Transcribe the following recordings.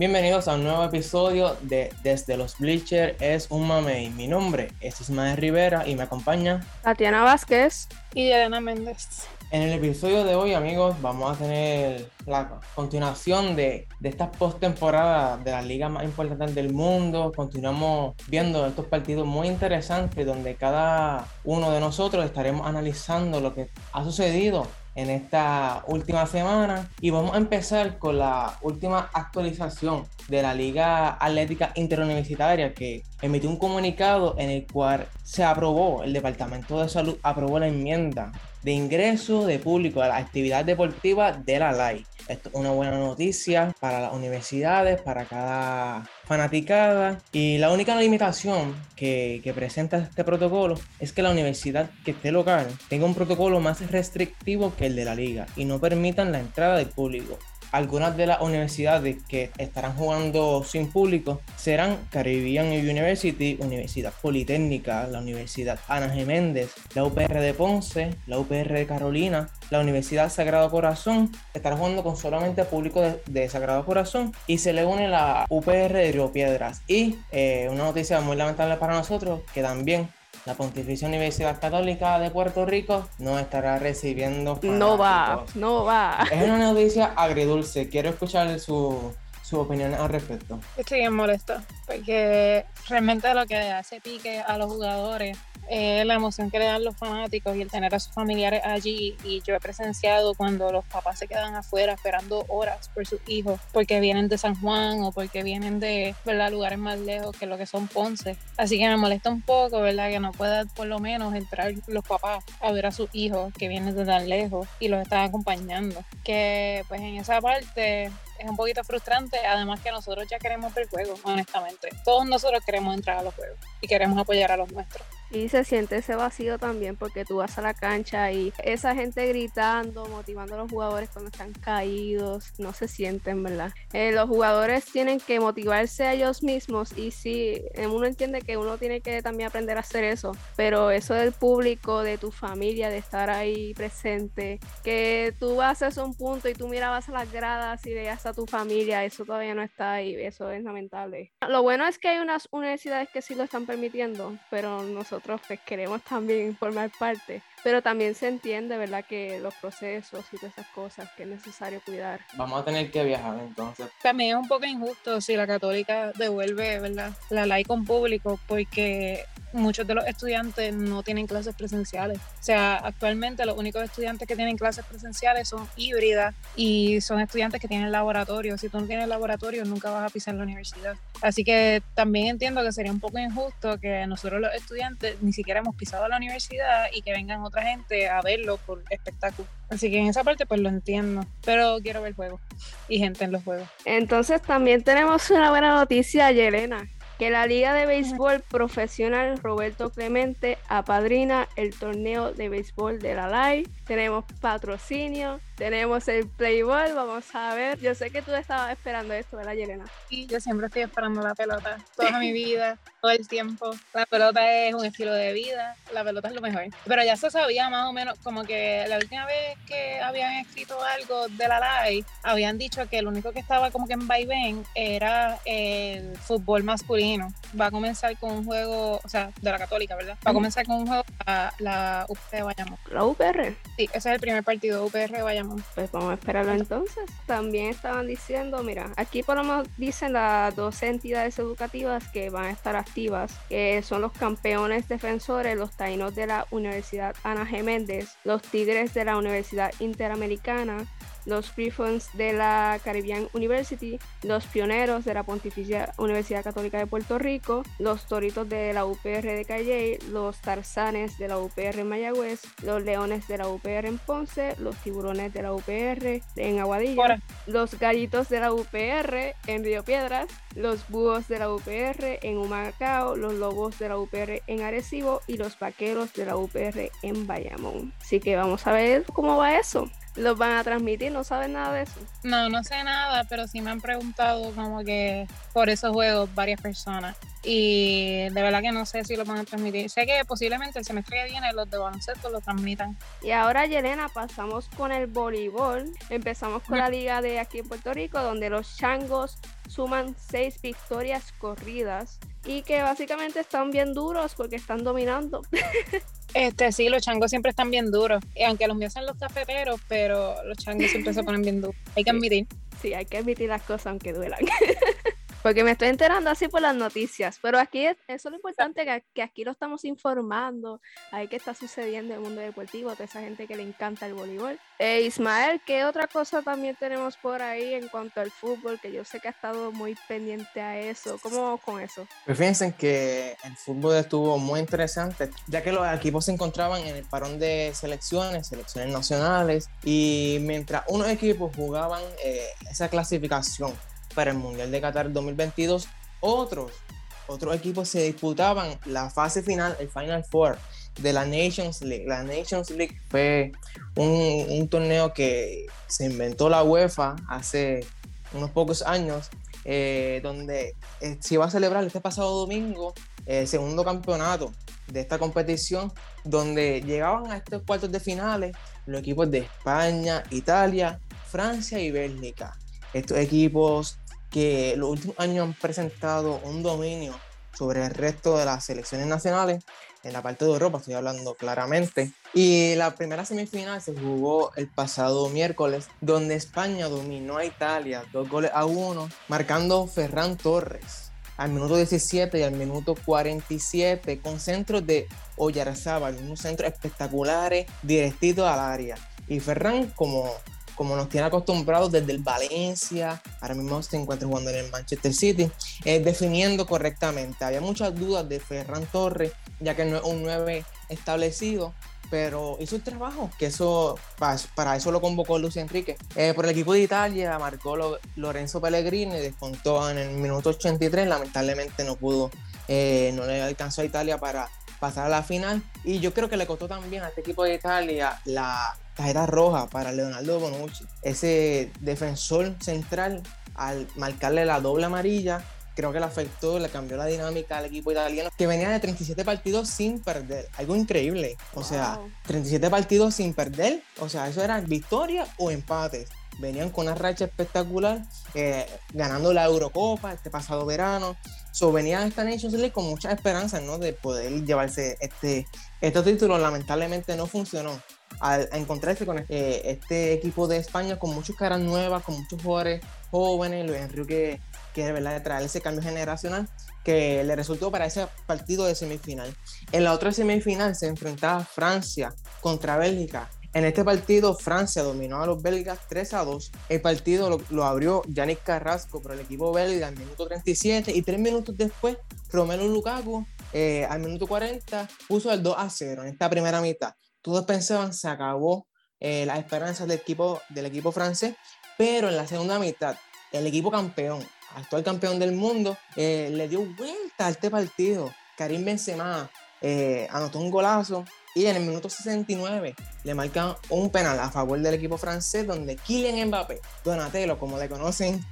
Bienvenidos a un nuevo episodio de Desde los Bleachers es un mamey. Mi nombre es Ismael Rivera y me acompaña Tatiana Vázquez y Elena Méndez. En el episodio de hoy, amigos, vamos a tener la continuación de, de estas postemporadas de las ligas más importantes del mundo. Continuamos viendo estos partidos muy interesantes donde cada uno de nosotros estaremos analizando lo que ha sucedido en esta última semana y vamos a empezar con la última actualización de la Liga Atlética Interuniversitaria que emitió un comunicado en el cual se aprobó, el Departamento de Salud aprobó la enmienda de ingreso de público a la actividad deportiva de la LAI. Esto es una buena noticia para las universidades, para cada fanaticada. Y la única limitación que, que, presenta este protocolo es que la universidad que esté local tenga un protocolo más restrictivo que el de la liga y no permitan la entrada del público. Algunas de las universidades que estarán jugando sin público serán Caribbean University, Universidad Politécnica, la Universidad Ana G. Méndez, la UPR de Ponce, la UPR de Carolina, la Universidad Sagrado Corazón, estará jugando con solamente público de, Sagrado Corazón y se le une la UPR de Río Piedras. Y eh, una noticia muy lamentable para nosotros, que también la Pontificia Universidad Católica de Puerto Rico no estará recibiendo. No va, no va. Es una noticia agridulce. Quiero escuchar su, su opinión al respecto. Estoy bien molesto porque realmente lo que hace pique a los jugadores eh, la emoción que le dan los fanáticos y el tener a sus familiares allí. Y yo he presenciado cuando los papás se quedan afuera esperando horas por sus hijos, porque vienen de San Juan o porque vienen de ¿verdad? lugares más lejos que lo que son Ponce. Así que me molesta un poco, ¿verdad? Que no puedan por lo menos entrar los papás a ver a sus hijos que vienen de tan lejos y los están acompañando. Que pues en esa parte es un poquito frustrante, además que nosotros ya queremos ver juegos, honestamente. Todos nosotros queremos entrar a los juegos y queremos apoyar a los nuestros. Y se siente ese vacío también porque tú vas a la cancha y esa gente gritando, motivando a los jugadores cuando están caídos, no se sienten, ¿verdad? Eh, los jugadores tienen que motivarse a ellos mismos y sí, uno entiende que uno tiene que también aprender a hacer eso, pero eso del público, de tu familia, de estar ahí presente, que tú vas a un punto y tú mirabas a las gradas y veías a tu familia, eso todavía no está ahí, eso es lamentable. Lo bueno es que hay unas universidades que sí lo están permitiendo, pero nosotros nosotros pues, queremos también formar parte pero también se entiende, ¿verdad? Que los procesos y todas esas cosas que es necesario cuidar. Vamos a tener que viajar entonces. También es un poco injusto si la católica devuelve, ¿verdad? La ley con público porque muchos de los estudiantes no tienen clases presenciales. O sea, actualmente los únicos estudiantes que tienen clases presenciales son híbridas y son estudiantes que tienen laboratorio. Si tú no tienes laboratorio, nunca vas a pisar la universidad. Así que también entiendo que sería un poco injusto que nosotros los estudiantes ni siquiera hemos pisado la universidad y que vengan otra gente a verlo por espectáculo. Así que en esa parte pues lo entiendo, pero quiero ver juegos y gente en los juegos. Entonces también tenemos una buena noticia, Yelena, que la Liga de Béisbol Profesional Roberto Clemente apadrina el torneo de béisbol de la LAI. Tenemos patrocinio, tenemos el Playboy, vamos a ver. Yo sé que tú estabas esperando esto, ¿verdad, Yelena? Sí, yo siempre estoy esperando la pelota, toda mi vida, todo el tiempo. La pelota es un estilo de vida, la pelota es lo mejor. Pero ya se sabía más o menos, como que la última vez que habían escrito algo de la LAI, habían dicho que lo único que estaba como que en vaivén era el fútbol masculino. Va a comenzar con un juego, o sea, de la católica, ¿verdad? Va a comenzar con un juego a la UPR de Bayamón. ¿La UPR? Sí, ese es el primer partido, UPR de Bayamón. Pues vamos a esperarlo entonces. También estaban diciendo, mira, aquí por lo menos dicen las dos entidades educativas que van a estar activas, que son los campeones defensores, los taínos de la Universidad Ana G. Méndez, los tigres de la Universidad Interamericana, los Griffons de la Caribbean University, los Pioneros de la Pontificia Universidad Católica de Puerto Rico, los Toritos de la UPR de Calle, los Tarzanes de la UPR en Mayagüez, los Leones de la UPR en Ponce, los Tiburones de la UPR en Aguadilla, los Gallitos de la UPR en Río Piedras, los Búhos de la UPR en Humacao, los Lobos de la UPR en Arecibo y los Vaqueros de la UPR en Bayamón. Así que vamos a ver cómo va eso. Los van a transmitir, ¿no saben nada de eso? No, no sé nada, pero sí me han preguntado como que por esos juegos varias personas. Y de verdad que no sé si lo van a transmitir. Sé que posiblemente el semestre que viene los de baloncesto lo transmitan. Y ahora, Yelena, pasamos con el voleibol. Empezamos con la liga de aquí en Puerto Rico, donde los changos suman seis victorias corridas y que básicamente están bien duros porque están dominando. Este, sí, los changos siempre están bien duros. Y aunque los míos son los cafeteros, pero los changos siempre se ponen bien duros. Hay que admitir. Sí, hay que admitir las cosas aunque duelan. Porque me estoy enterando así por las noticias, pero aquí es, eso es lo importante, que, aquí lo estamos informando, ahí que está sucediendo en el mundo deportivo, toda esa gente que le encanta el voleibol. Eh, Ismael, ¿qué otra cosa también tenemos por ahí en cuanto al fútbol? Que yo sé que ha estado muy pendiente a eso. ¿Cómo con eso? Pues fíjense que el fútbol estuvo muy interesante, ya que los equipos se encontraban en el parón de selecciones, selecciones nacionales, y mientras unos equipos jugaban eh, esa clasificación para el Mundial de Qatar 2022. Otros, otros equipos se disputaban la fase final, el Final Four de la Nations League. La Nations League fue un, un torneo que se inventó la UEFA hace unos pocos años, eh, donde eh, se iba a celebrar este pasado domingo el segundo campeonato de esta competición, donde llegaban a estos cuartos de finales los equipos de España, Italia, Francia y Bélgica. Estos equipos que los últimos años han presentado un dominio sobre el resto de las selecciones nacionales, en la parte de Europa estoy hablando claramente. Y la primera semifinal se jugó el pasado miércoles, donde España dominó a Italia dos goles a uno, marcando Ferran Torres al minuto 17 y al minuto 47 con centros de Oyarzábal, unos centros espectaculares directitos al área. Y Ferran, como como nos tiene acostumbrados desde el Valencia, ahora mismo se encuentra jugando en el Manchester City, eh, definiendo correctamente. Había muchas dudas de Ferran Torres, ya que no es un 9 establecido, pero hizo el trabajo, que eso para, eso lo convocó Luis Enrique. Eh, por el equipo de Italia marcó Lorenzo Pellegrini, descontó en el minuto 83, lamentablemente no pudo, eh, no le alcanzó a Italia para pasar a la final. Y yo creo que le costó también a este equipo de Italia la, tarjeta roja para Leonardo Bonucci. Ese defensor central, al marcarle la doble amarilla, creo que le afectó, le cambió la dinámica al equipo italiano, que venía de 37 partidos sin perder. Algo increíble. O sea, 37 partidos sin perder. O sea, eso era victoria o empate Venían con una racha espectacular, eh, ganando la Eurocopa este pasado verano. So, venían a esta Nations League con muchas esperanzas, ¿no? De poder llevarse este, estos títulos. Lamentablemente no funcionó al encontrarse con eh, este equipo de España con muchas caras nuevas, con muchos jugadores jóvenes, Luis Enrique que de verdad traer ese cambio generacional que le resultó para ese partido de semifinal. En la otra semifinal se enfrentaba Francia contra Bélgica. En este partido Francia dominó a los belgas 3 a 2. El partido lo, abrió Yannick Carrasco por el equipo belga al minuto 37 y tres minutos después Romelu Lukaku eh, al minuto 40 puso el 2 a 0 en esta primera mitad todos pensaban se acabó eh, las esperanzas del equipo, del equipo francés, pero en la segunda mitad, el equipo campeón, actual campeón del mundo, eh, le dio vuelta a este partido. Karim Benzema eh, anotó un golazo y en el minuto 69 le marcan un penal a favor del equipo francés donde Kylian Mbappé, Donatello como le conocen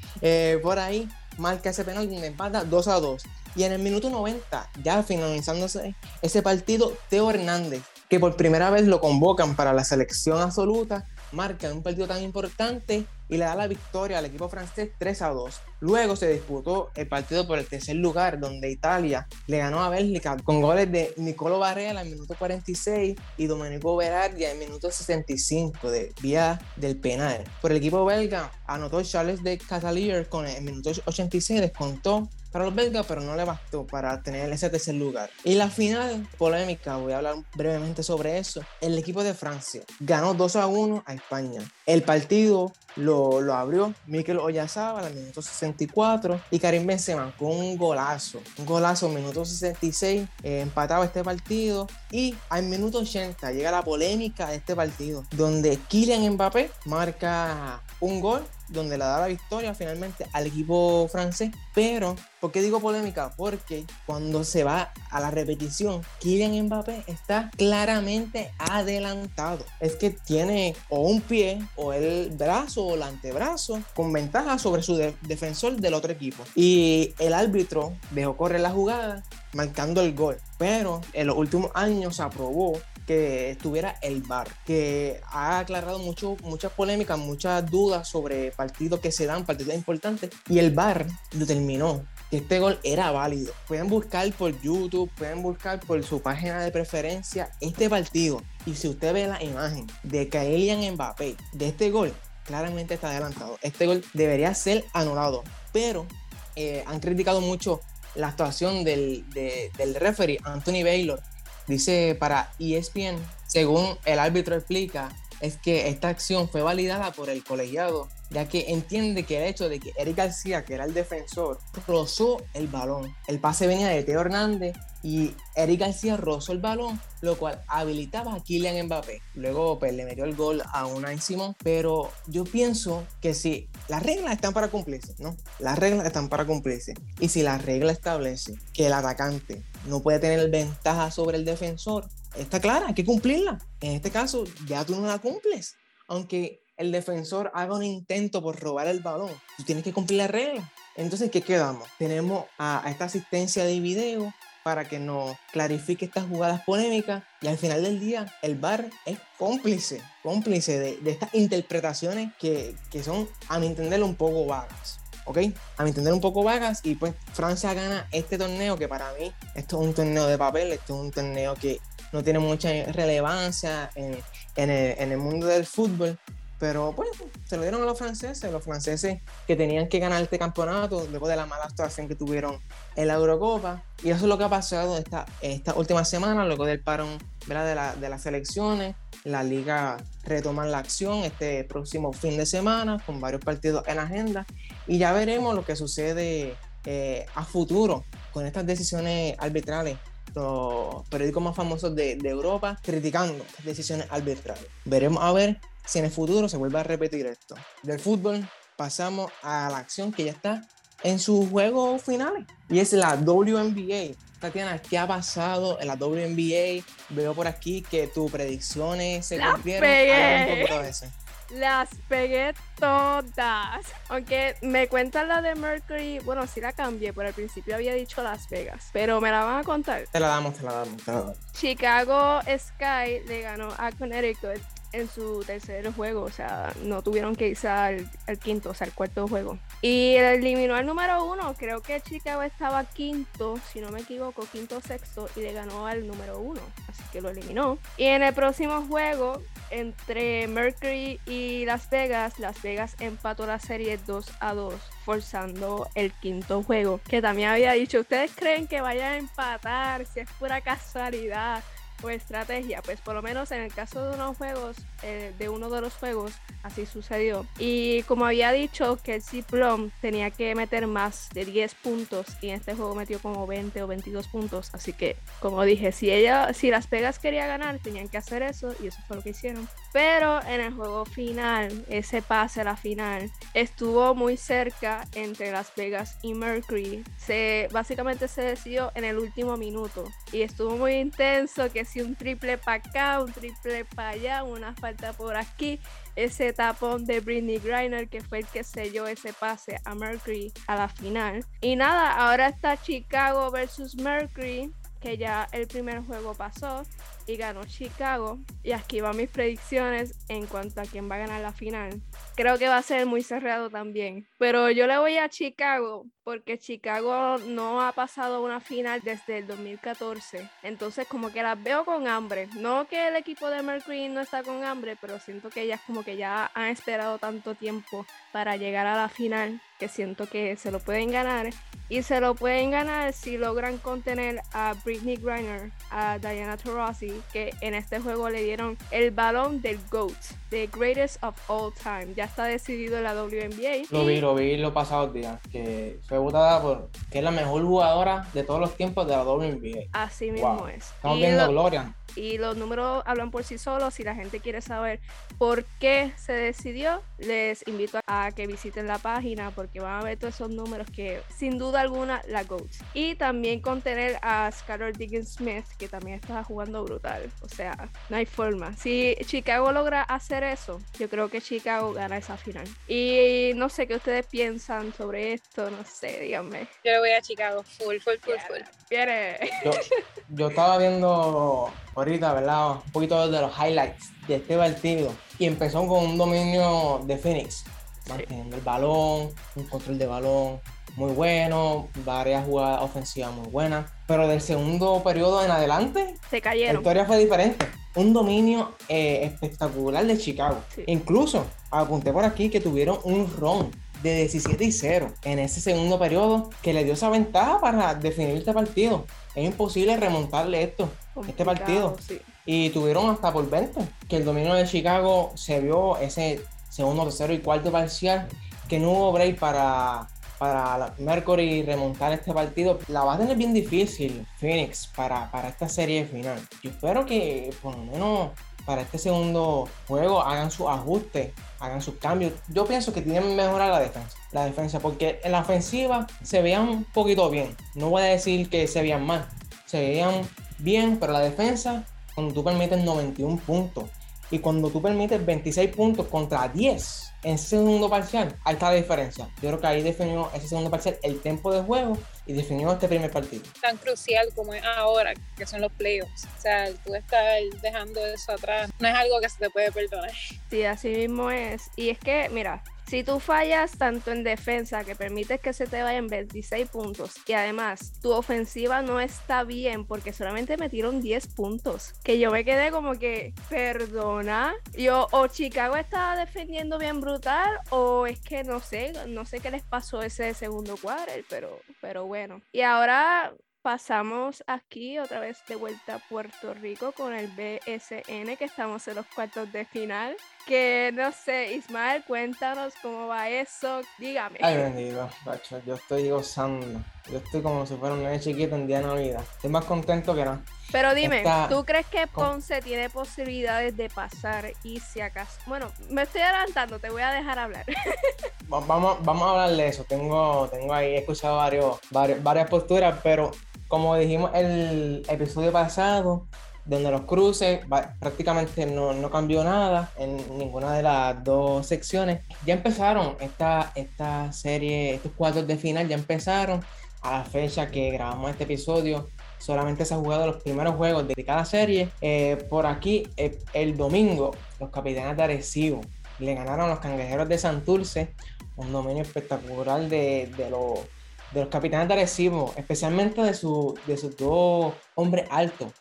por ahí, marca ese penal donde empata 2 a 2. Y en el minuto 90, ya finalizándose ese partido, Teo Hernández que por primera vez lo convocan para la selección absoluta, marca un partido tan importante y le da la victoria al equipo francés 3 a 2. Luego se disputó el partido por el tercer lugar, donde Italia le ganó a Bélgica con goles de Nicolo Barrera al minuto 46 y Domenico Berardi al minuto 65 de vía del penal. Por el equipo belga anotó Charles de Catalier con el minuto 86, descontó para los belgas, pero no le bastó para tener ese tercer lugar. Y la final, polémica, voy a hablar brevemente sobre eso. El equipo de Francia ganó 2 a 1 a España. El partido lo, lo abrió Mikel Oyarzabal al minuto 64 y Karim Benzema con un golazo. Un golazo minuto 66, eh, empataba este partido. Y al minuto 80 llega la polémica de este partido, donde Kylian Mbappé marca un gol donde le da la victoria finalmente al equipo francés. Pero, ¿por qué digo polémica? Porque cuando se va a la repetición, Kylian Mbappé está claramente adelantado. Es que tiene o un pie o el brazo o el antebrazo con ventaja sobre su defensor del otro equipo. Y el árbitro dejó correr la jugada marcando el gol. Pero en los últimos años se aprobó que estuviera el VAR, que ha aclarado mucho, muchas polémicas, muchas dudas sobre partidos que se dan, partidos importantes, y el VAR determinó que este gol era válido. Pueden buscar por YouTube, pueden buscar por su página de preferencia este partido. Y si usted ve la imagen de Kylian Mbappé de este gol, claramente está adelantado. Este gol debería ser anulado, pero eh, han criticado mucho la actuación del, del referee Anthony Baylor Dice para ESPN, según el árbitro explica, es que esta acción fue validada por el colegiado, ya que entiende que el hecho de que Eric García, que era el defensor, rozó el balón. El pase venía de Teo Hernández y Eric García rozó el balón, lo cual habilitaba a Kylian Mbappé. Luego pues, le metió el gol a Unai Simón, pero yo pienso que si las reglas están para cumplirse, ¿no? Las reglas están para cumplirse. Y si la regla establece que el atacante no puede tener ventaja sobre el defensor, está clara, hay que cumplirla. En este caso, ya tú no la cumples. Aunque el defensor haga un intento por robar el balón, tú tienes que cumplir la regla. Entonces, ¿qué quedamos? Tenemos a, esta asistencia de video para que nos clarifique estas jugadas polémicas y al final del día el VAR es cómplice, cómplice de, de estas interpretaciones que, que, son, a mi entender, un poco vagas. ¿ok? A mi entender un poco vagas y pues Francia gana este torneo que para mí esto es un torneo de papel, esto es un torneo que no tiene mucha relevancia en, en, el, en el mundo del fútbol, pero pues se lo dieron a los franceses, los franceses que tenían que ganar este campeonato luego de la mala actuación que tuvieron en la Eurocopa. Y eso es lo que ha pasado esta, esta última semana, luego del parón De, la, de las elecciones. La liga retoma la acción este próximo fin de semana con varios partidos en agenda. Y ya veremos lo que sucede eh, a futuro con estas decisiones arbitrales los periódicos más famosos de, de Europa criticando estas decisiones arbitrales. Veremos a ver si en el futuro se vuelve a repetir esto. Del fútbol pasamos a la acción que ya está en sus juegos finales y es la WNBA. Tatiana, ¿qué ha pasado en la WNBA? Veo por aquí que tus predicciones se cumplieron. Las pegué todas. Aunque me cuentan la de Mercury, bueno, sí la cambié, por el principio había dicho Las Vegas, pero me la van a contar. Te la damos, te la damos, te la damos. Chicago Sky le ganó a Connecticut en su tercer juego, o sea, no tuvieron que irse al, quinto, o sea, al cuarto juego. Y eliminó al número uno, creo que Chicago estaba quinto, si no me equivoco, quinto sexto, y le ganó al número uno, así que lo eliminó. Y en el próximo juego, entre Mercury y Las Vegas, Las Vegas empató la serie 2 a 2, forzando el quinto juego, que también había dicho, ¿ustedes creen que vaya a empatar si es pura casualidad? O estrategia, pues por lo menos en el caso de unos juegos, eh, de uno de los juegos, así sucedió. Y como había dicho, que el Plum tenía que meter más de 10 puntos y en este juego metió como 20 o 22 puntos, así que como dije, si ella, si las Pegas quería ganar, tenían que hacer eso y eso fue lo que hicieron. Pero en el juego final, ese pase a la final, estuvo muy cerca entre Las Vegas y Mercury. Se, básicamente se decidió en el último minuto y estuvo muy intenso que si un triple para acá, un triple para allá, una falta por aquí. Ese tapón de Britney Griner que fue el que selló ese pase a Mercury a la final. Y nada, ahora está Chicago versus Mercury, que ya el primer juego pasó y ganó Chicago. Y aquí van mis predicciones en cuanto a quién va a ganar la final. Creo que va a ser muy cerrado también. Pero yo le voy a Chicago porque Chicago no ha pasado una final desde el 2014. Entonces como que las veo con hambre. No que el equipo de Mercury no está con hambre, pero siento que ellas como que ya han esperado tanto tiempo para llegar a la final que siento que se lo pueden ganar. Y se lo pueden ganar si logran contener a Britney Griner, a Diana Taurasi que en este juego le dieron el balón del GOAT, The Greatest of All Time. Ya está decidido en la WNBA. Lo vi, lo vi los pasados días, que fue votada por que es la mejor jugadora de todos los tiempos de la WNBA. Así mismo es. Estamos viendo Gloria y los números hablan por sí solos. Si la gente quiere saber por qué se decidió, les invito a que visiten la página porque van a ver todos esos números que sin duda alguna la GOAT. Y también contener a Skylar Diggins Smith, que también está jugando brutal. O sea, no hay forma. Si Chicago logra hacer eso, yo creo que Chicago gana esa final. Y no sé qué ustedes piensan sobre esto, no sé, díganme. Yo le voy a Chicago, full, full, full, full. Viene. Yo, yo estaba viendo ahorita, ¿verdad? Un poquito de los highlights de este partido. Y empezó con un dominio de Phoenix, manteniendo el balón, un control de balón muy bueno, varias jugadas ofensivas muy buenas. Pero del segundo periodo en adelante, Se la cayeron. historia fue diferente. Un dominio eh, espectacular de Chicago. Sí. Incluso apunté por aquí que tuvieron un ron de 17 y 0 en ese segundo periodo que le dio esa ventaja para definir este partido. Es imposible remontarle esto, este partido. sí. Y tuvieron hasta por 20, que el dominio de Chicago se vio ese segundo, tercero y cuarto parcial, que no hubo break para, para Mercury remontar este partido. La va a tener bien difícil Phoenix para, para esta serie final. Yo espero que por lo menos para este segundo juego hagan sus ajustes, hagan sus cambios. Yo pienso que tienen que mejorar la defensa. La defensa, porque en la ofensiva se veían un poquito bien. No voy a decir que se veían mal. Se veían bien, pero la defensa, cuando tú permites 91 puntos y cuando tú permites 26 puntos contra 10 en ese segundo parcial, ahí está la diferencia. Yo creo que ahí definió ese segundo parcial el tiempo de juego y definió este primer partido. Tan crucial como es ahora, que son los playoffs. O sea, tú estás dejando eso atrás. No es algo que se te puede perdonar. Sí, así mismo es. Y es que, mira, si tú fallas tanto en defensa, que permites que se te vayan 26 puntos, y además tu ofensiva no está bien porque solamente metieron 10 puntos, que yo me quedé como que, perdona, yo, o Chicago estaba defendiendo bien brutal, o es que no sé, no sé qué les pasó ese segundo quarter, pero, pero bueno. Y ahora pasamos aquí otra vez de vuelta a Puerto Rico con el BSN, que estamos en los cuartos de final. Que no sé, Ismael, cuéntanos cómo va eso. Dígame. Ay, bendito, Pacho, yo estoy gozando. Yo estoy como si fuera un nene chiquito en día de Navidad. Estoy más contento que nada. Pero dime, Esta- ¿tú crees que Ponce tiene posibilidades de pasar? Y si acaso. Bueno, me estoy adelantando, te voy a dejar hablar. Va- Vamos, vamos a hablar de eso. Tengo, tengo ahí, he escuchado varios, varios- varias posturas, pero como dijimos el episodio pasado, donde los cruces prácticamente no, no cambió nada en ninguna de las dos secciones. Ya empezaron esta, esta serie, estos cuartos de final ya empezaron a la fecha que grabamos este episodio. Solamente se han jugado los primeros juegos de cada serie. Eh, por aquí, eh, el domingo, los capitanes de Arecibo le ganaron a los cangrejeros de Santurce un dominio espectacular de, de los, de los capitanes de Arecibo, especialmente de, su, de sus dos hombres altos,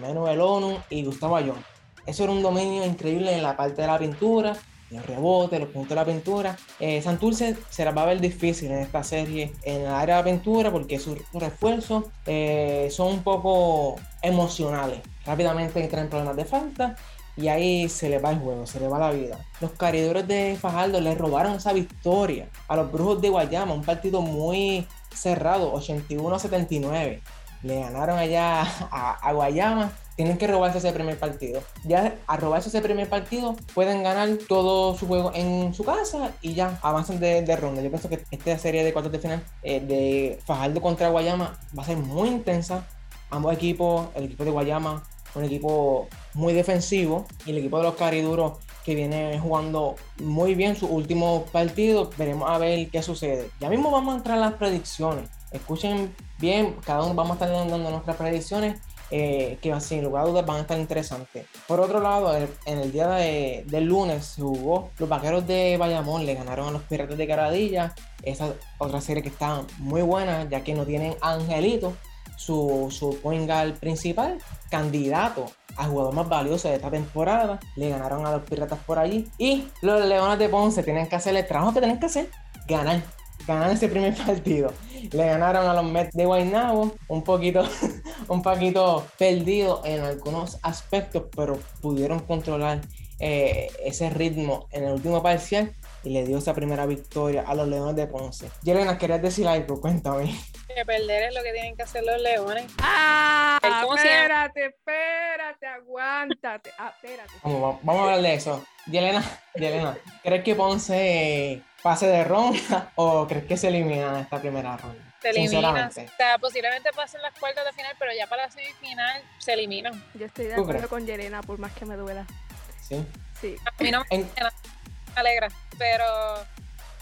Manuel ONU y Gustavo Ayón. Eso era un dominio increíble en la parte de la pintura, los rebotes, los puntos de la pintura. Eh, Santurce se la va a ver difícil en esta serie en el área de la pintura porque sus refuerzos eh, son un poco emocionales. Rápidamente entran en problemas de falta y ahí se le va el juego, se le va la vida. Los caridores de Fajardo le robaron esa victoria a los Brujos de Guayama, un partido muy cerrado, 81-79. Le ganaron allá a, a Guayama. Tienen que robarse ese primer partido. Ya a robarse ese primer partido pueden ganar todo su juego en su casa y ya avanzan de, de ronda. Yo pienso que esta serie de cuartos de final eh, de Fajardo contra Guayama va a ser muy intensa. Ambos equipos, el equipo de Guayama un equipo muy defensivo y el equipo de los cariduros que viene jugando muy bien sus últimos partidos. Veremos a ver qué sucede. Ya mismo vamos a entrar a las predicciones. Escuchen bien, cada uno vamos a estar dando nuestras predicciones. eh, que sin lugar a dudas van a estar interesantes. Por otro lado, en el día de- del lunes se jugó los vaqueros de Bayamón, le ganaron a los piratas de Caradilla. Esa otra serie que está muy buena, ya que no tienen Angelito, su, su point guard principal, candidato a jugador más valioso de esta temporada. Le ganaron a los Piratas por allí. Y los Leones de Ponce tienen que hacer el trabajo que tienen que hacer: ganar. Ganar ese primer partido. Le ganaron a los Mets de Guaynabo, un poquito, un poquito perdido en algunos aspectos, pero pudieron controlar eh, ese ritmo en el último parcial y le dio esa primera victoria a los Leones de Ponce. Yelena, ¿querías decir algo? Cuéntame. Que perder es lo que tienen que hacer los Leones. Ah, espérate, espérate, aguántate. Ah, espérate. Vamos, vamos a hablar de eso. Yelena, Yelena, ¿crees que Ponce pase de ronda o crees que se elimina en esta primera ronda? Se eliminan. O sea, posiblemente pasen las cuartas de final, pero ya para la semifinal se eliminan. Yo estoy de acuerdo con Yelena, por más que me duela. Sí. Sí. A mí no me alegra, pero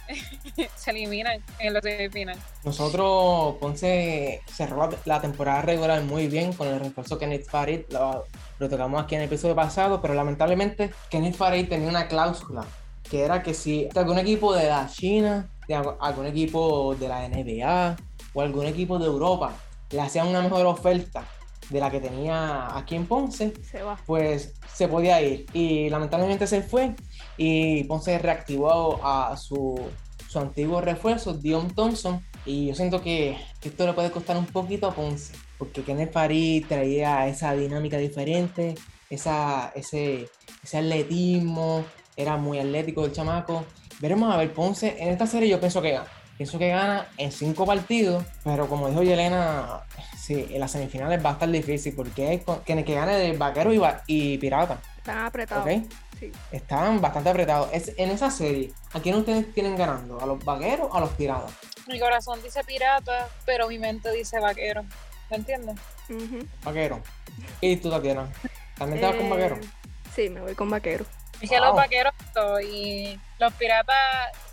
se eliminan en la semifinal. Nosotros, Ponce cerró la temporada regular muy bien con el refuerzo Kenneth Farid. Lo, lo, tocamos aquí en el episodio pasado, pero lamentablemente Kenneth Farid tenía una cláusula que era que si algún equipo de la China, de algún equipo de la NBA o algún equipo de Europa le hacían una mejor oferta de la que tenía aquí en Ponce, se va. pues se podía ir. Y lamentablemente se fue y Ponce reactivó a su, su antiguo refuerzo, Dion Thompson. Y yo siento que esto le puede costar un poquito a Ponce, porque Kenneth Farid traía esa dinámica diferente, esa, ese, ese atletismo, era muy atlético el chamaco. Veremos a ver, Ponce en esta serie yo pienso que gana. Pienso que gana en cinco partidos, pero como dijo Yelena, sí, en las semifinales va a estar difícil porque hay que, que gane de vaquero y, y pirata. Están apretados. ¿Okay? Sí. Están bastante apretados. Es, en esa serie, ¿a quién ustedes tienen ganando? ¿A los vaqueros o a los piratas? Mi corazón dice pirata, pero mi mente dice vaquero. ¿Me entiendes? Uh -huh. Vaquero. ¿Y tú, Tatiana? ¿También te vas Eh, con vaquero? Sí, me voy con vaquero. Es que Wow. los vaqueros y los piratas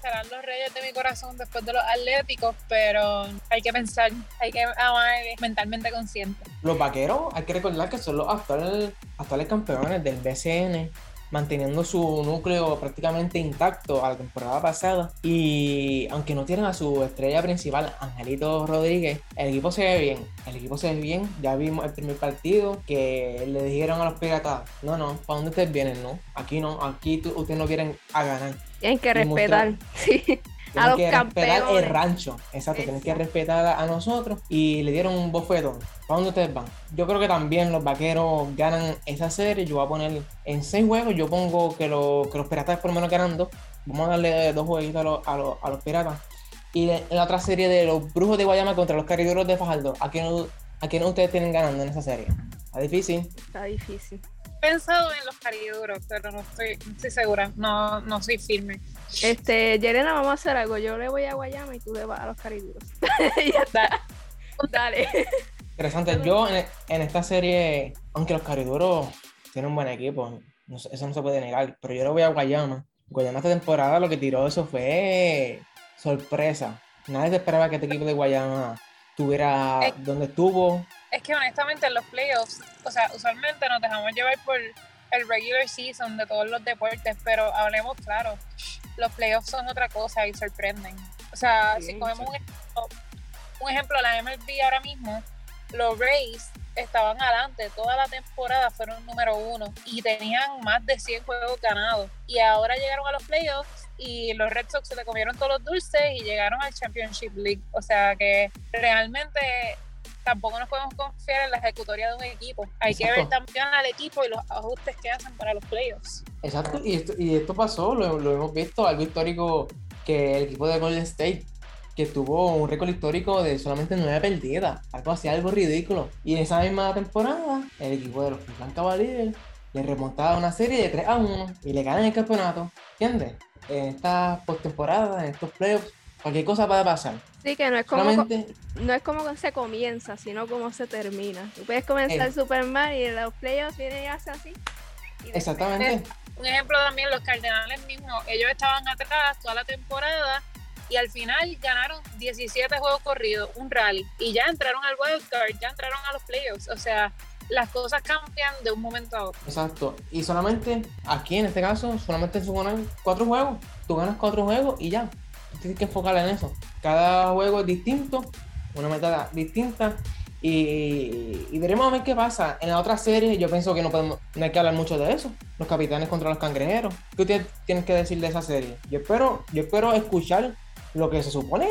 serán los reyes de mi corazón después de los atléticos, pero hay que pensar, hay que amar mentalmente consciente. Los vaqueros, hay que recordar que son los actuales, actuales campeones del BCN, manteniendo su núcleo prácticamente intacto a la temporada pasada. Y aunque no tienen a su estrella principal, Angelito Rodríguez, el equipo se ve bien. El equipo se ve bien. Ya vimos el primer partido que le dijeron a los piratas: No, no, ¿para dónde ustedes vienen? No, aquí no, aquí ustedes no vienen a ganar. Tienen que Y respetar. Sí. Tienen los que respetar el rancho. Exacto, tienen que respetar a, a nosotros. Y le dieron un bofetón. ¿Para dónde ustedes van? Yo creo que también los vaqueros ganan esa serie. Yo voy a poner en seis juegos. Yo pongo que, lo- que los piratas por lo menos ganan dos. Vamos a darle dos jueguitos a, los- a los- a los piratas. Y en la otra serie de los brujos de Guayama contra los cariduros de Fajardo. ¿A quién, ¿A quién ustedes tienen ganando en esa serie? Está difícil. Está difícil. He pensado en los cariduros, pero no estoy, no estoy segura, no, no soy firme. Este, Yelena, vamos a hacer algo. Yo le voy a Guayama y tú le vas a los cariduros. ya está. Dale. Interesante. Yo en, en esta serie, aunque los cariduros tienen un buen equipo, no eso no se puede negar, pero yo le voy a Guayama. Guayama esta temporada lo que tiró eso fue sorpresa. Nadie se esperaba que este equipo de Guayama estuviera Eh. donde estuvo. Es que honestamente en los playoffs, o sea, usualmente nos dejamos llevar por el regular season de todos los deportes, pero hablemos claro, los playoffs son otra cosa y sorprenden. O sea, Sí, si cogemos sí. un ejemplo, un ejemplo, la MLB ahora mismo, los Rays estaban adelante toda la temporada, fueron número uno y tenían más de 100 juegos ganados. Y ahora llegaron a los playoffs y los Red Sox se le comieron todos los dulces y llegaron al Championship League. O sea que realmente tampoco nos podemos confiar en la ejecutoria de un equipo. Hay que ver también al equipo y los ajustes que hacen para los playoffs. Exacto, y esto, y esto pasó, lo, lo hemos visto, algo histórico que el equipo de Golden State, que tuvo un récord histórico de solamente nueve perdidas, algo así, algo ridículo. Y en esa misma temporada, el equipo de los Cleveland Cavaliers le remontaba una serie de 3 a 1 y le ganan el campeonato, ¿entiendes? En esta postemporada, en estos playoffs, cualquier cosa puede pasar. Sí, que no es como, Solamente, no es como se comienza, sino como se termina. Tú puedes comenzar Eh. super mal y los playoffs vienen y hace así. y después- exactamente. Un ejemplo también, los Cardenales mismos, ellos estaban atrás toda la temporada y al final ganaron 17 juegos corridos, un rally, y ya entraron al wildcard, ya entraron a los playoffs. O sea, las cosas cambian de un momento a otro. Exacto. Y solamente, aquí en este caso, solamente se ganan cuatro juegos. Tú ganas cuatro juegos y ya. Tienes que enfocar en eso. Cada juego es distinto, una meta distinta. Y, veremos a ver qué pasa. En la otra serie, yo pienso que no podemos, no hay que hablar mucho de eso. Los capitanes contra los cangrejeros. ¿Qué ustedes tienen que decir de esa serie? Yo espero, yo espero escuchar lo que se supone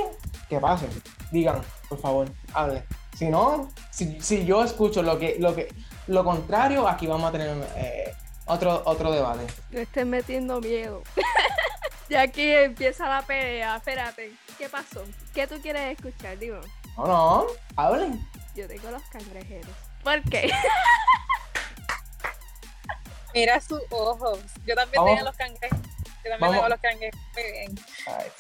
que pase. Digan, por favor, hablen. Si no, si, si yo escucho lo que, lo que, lo contrario, aquí vamos a tener, eh, otro, otro debate. Me estoy metiendo miedo. y aquí empieza la pelea. Espérate, ¿qué pasó? ¿Qué tú quieres escuchar? Digo. No, no, hablen. Yo tengo los cangrejeros. ¿Por qué? Mira sus ojos. Yo también tengo los cangrejos. Yo también tengo los cangrejos. Muy bien. Ay,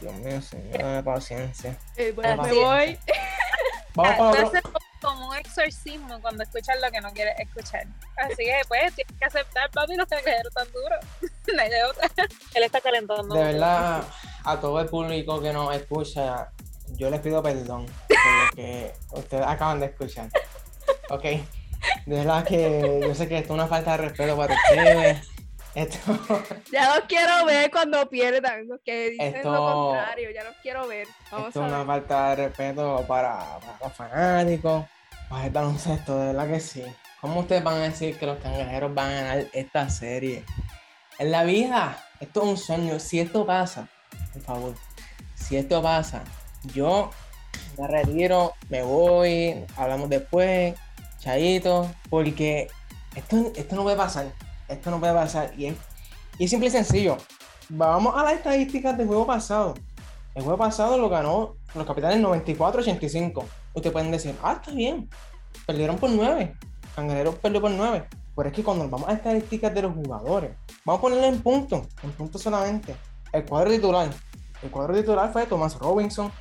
Dios mío, señor, paciencia. Eh, bueno, me voy. Vamos para otro. Como un exorcismo cuando escuchas lo que no quieres escuchar. Así que pues tienes que aceptar, papi, los cangrejeros tan duros. no hay de otra. Él está calentando. De verdad, a todo el público que nos escucha, yo les pido perdón por lo que ustedes acaban de escuchar. Ok. De verdad que yo sé que esto es una falta de respeto para ustedes. Esto, Ya los quiero ver cuando pierdan. Los que dicen Esto- lo contrario, ya los quiero ver. Vamos esto es a una ver. falta de respeto para, para los fanáticos, para el baloncesto, de verdad que sí. ¿Cómo ustedes van a decir que los cangrejeros van a ganar esta serie? En la vida, esto es un sueño. Si esto pasa, por favor, si esto pasa, yo me retiro, me voy, hablamos después, chaito, porque esto, esto no puede pasar. Esto no puede pasar. Y es, y simple y sencillo. Vamos a las estadísticas del juego pasado. El juego pasado lo ganó los capitanes 94-85. Ustedes pueden decir, ah, está bien. Perdieron por 9. Cangrejeros perdió por 9. Pero es que cuando vamos a estadísticas de los jugadores, vamos a ponerlo en puntos, en puntos solamente. El cuadro titular. El cuadro titular fue Thomas Robinson,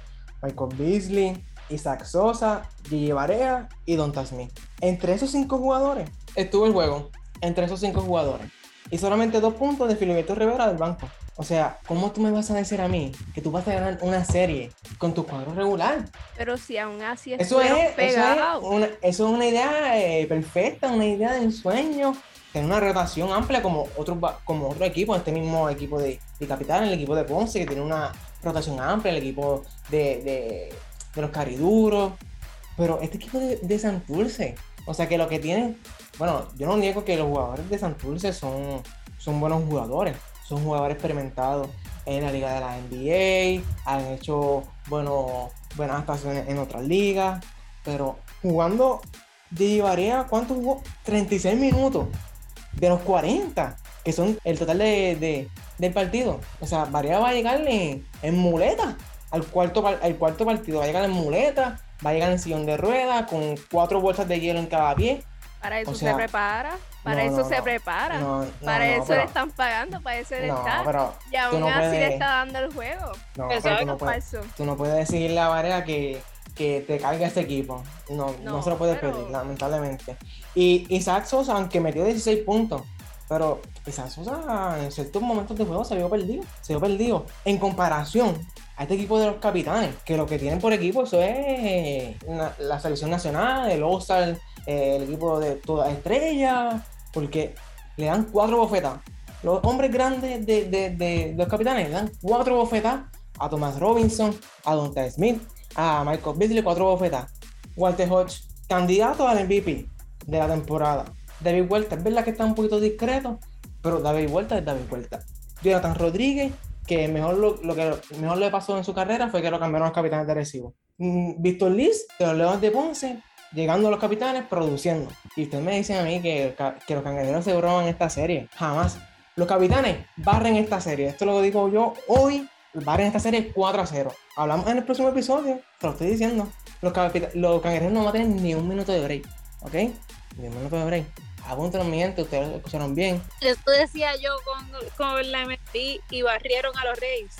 Michael Beasley, Isaac Sosa, Gigi Barea y Don Smith. Entre esos cinco jugadores estuvo el juego. Entre esos cinco jugadores. Y solamente dos puntos de Filiberto Rivera del banco. O sea, ¿cómo tú me vas a decir a mí que tú vas a ganar una serie con tu cuadro regular? Pero si aún así Eso es, estuvieron eso es, una, eso es una idea eh, perfecta, una idea de ensueño. Tener una rotación amplia como otro, como otro equipo, este mismo equipo de, de Capital, el equipo de Ponce, que tiene una rotación amplia, el equipo de, de, de los Cariduros. Pero este equipo de, de Santurce, o sea que lo que tienen, bueno, yo no niego que los jugadores de Santurce son, son buenos jugadores, son jugadores experimentados en la liga de la NBA, han hecho bueno, buenas actuaciones en otras ligas, pero jugando de Barea, ¿cuánto jugó? 36 minutos de los 40, que son el total de, de- del partido. O sea, Barea va a llegar en, en muleta al cuarto, al cuarto partido, va a llegar en muleta, va a llegar en sillón de ruedas, con cuatro bolsas de hielo en cada pie. Para eso o sea, se prepara. Para no, eso no, se no. prepara. No, no, para no, eso pero- le están pagando, para eso le No, está. pero Y aún así le está dando el juego. no, Eso pero es tú no puedes, falso. tú no puedes decirle a Barea que, que te cargue este equipo. No, no, No, se lo puedes pero- pedir, lamentablemente. Y Isaac Sosa, aunque metió 16 puntos, pero Isaac Sosa en ciertos momentos de juego se vio perdido. Se vio perdido. En comparación a este equipo de los capitanes, que lo que tienen por equipo eso es la selección nacional, el All-Star, eh, el equipo de todas estrellas, porque le dan cuatro bofetas. Los hombres grandes de, de- los capitanes le dan cuatro bofetas a Thomas Robinson, a Donta Smith, a Michael Beasley, cuatro bofetas. Walter Hodge, candidato al MVP de la temporada. David Huerta, es verdad que está un poquito discreto, pero David Huerta es David Huerta. Jonathan Rodríguez, que mejor lo, lo que mejor le pasó en su carrera fue que lo cambiaron a los capitanes de Recibo. Mm, Víctor Liz, de los Leones de Ponce, llegando a los capitanes, produciendo. Y ustedes me dicen a mí que, que los cangrejeros se roban esta serie. Jamás. Los capitanes barren esta serie. Esto lo digo yo hoy. Barren esta serie 4 a 0. Hablamos en el próximo episodio. Te lo estoy diciendo. Los, los cangrejeros no van a tener ni un minuto de break. ¿Ok? Ni un minuto de break. Apúntenlo, mi gente. Ustedes lo escucharon bien. Esto decía yo con, con la MLB y barrieron a los Rays.